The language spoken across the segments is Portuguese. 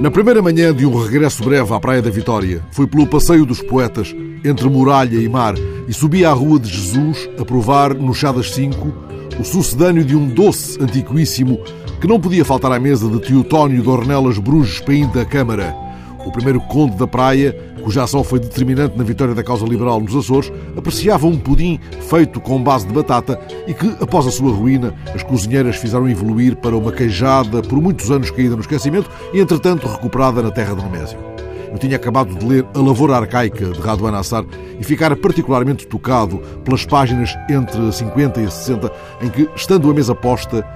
Na primeira manhã de um regresso breve à Praia da Vitória, fui pelo Passeio dos Poetas, entre muralha e mar, e subi à Rua de Jesus a provar, no chá das cinco, o sucedâneo de um doce antiquíssimo que não podia faltar à mesa de Teotónio de Ornelas Bruges Paim da Câmara, o primeiro conde da praia, cuja ação foi determinante na vitória da causa liberal nos Açores, apreciava um pudim feito com base de batata e que, após a sua ruína, as cozinheiras fizeram evoluir para uma queijada por muitos anos caída no esquecimento e, entretanto, recuperada na terra de Nemésio. Eu tinha acabado de ler A Lavoura Arcaica, de Raduan Assar, e ficara particularmente tocado pelas páginas entre 50 e 60, em que, estando a mesa posta,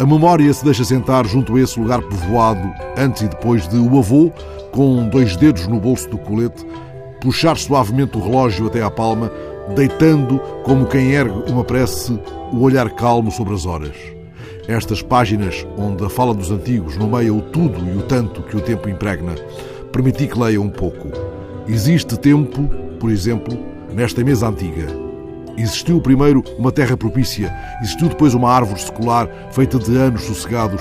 a memória se deixa sentar junto a esse lugar povoado, antes e depois de o avô, com dois dedos no bolso do colete, puxar suavemente o relógio até à palma, deitando, como quem ergue uma prece, o olhar calmo sobre as horas. Estas páginas, onde a fala dos antigos nomeia o tudo e o tanto que o tempo impregna, permiti que leia um pouco. Existe tempo, por exemplo, nesta mesa antiga. Existiu primeiro uma terra propícia, existiu depois uma árvore secular feita de anos sossegados,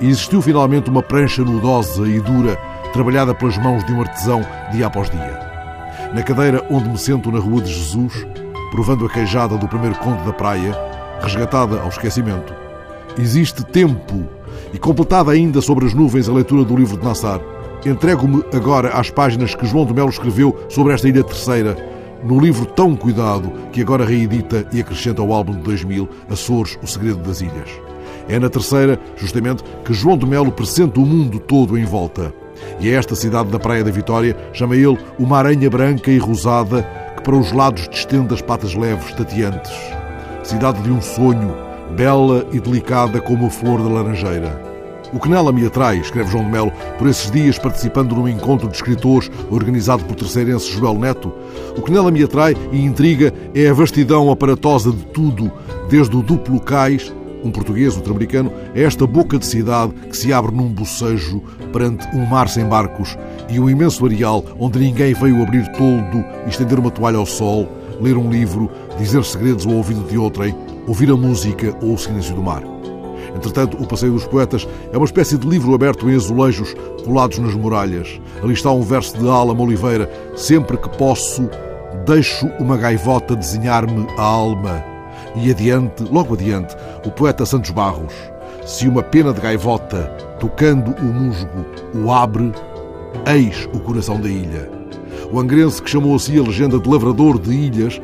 e existiu finalmente uma prancha nudosa e dura trabalhada pelas mãos de um artesão dia após dia. Na cadeira onde me sento na Rua de Jesus, provando a queijada do primeiro conde da praia, resgatada ao esquecimento, existe tempo e completada ainda sobre as nuvens a leitura do livro de Nassar. Entrego-me agora às páginas que João de Melo escreveu sobre esta ilha terceira, no livro tão cuidado que agora reedita e acrescenta ao álbum de 2000, Açores, O Segredo das Ilhas. É na terceira, justamente, que João de Melo presente o mundo todo em volta. E a esta cidade da Praia da Vitória chama ele uma aranha branca e rosada que para os lados distende as patas leves, tateantes. Cidade de um sonho, bela e delicada como a flor da laranjeira. O que nela me atrai, escreve João de Melo, por esses dias participando num encontro de escritores organizado por terceirense Joel Neto, o que nela me atrai e intriga é a vastidão aparatosa de tudo, desde o duplo cais um português, outro americano, é esta boca de cidade que se abre num bocejo perante um mar sem barcos e um imenso areal onde ninguém veio abrir toldo, estender uma toalha ao sol, ler um livro, dizer segredos ao ouvido de outrem, ouvir a música ou o silêncio do mar. Entretanto, o Passeio dos Poetas é uma espécie de livro aberto em azulejos colados nas muralhas. Ali está um verso de Alama Oliveira: Sempre que posso, deixo uma gaivota desenhar-me a alma. E adiante, logo adiante, o poeta Santos Barros. Se uma pena de gaivota, tocando o musgo, o abre, eis o coração da ilha. O angrense que chamou assim a legenda de lavrador de ilhas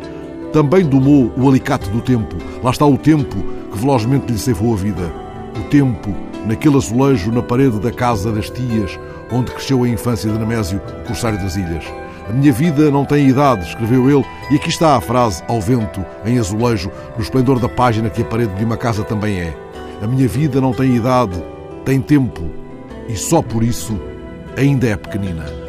também domou o alicate do tempo. Lá está o tempo que velozmente lhe ceifou a vida. O tempo, naquele azulejo na parede da casa das tias, onde cresceu a infância de Nemésio, corsário das ilhas. A minha vida não tem idade, escreveu ele, e aqui está a frase ao vento, em azulejo, no esplendor da página que a parede de uma casa também é. A minha vida não tem idade, tem tempo, e só por isso ainda é pequenina.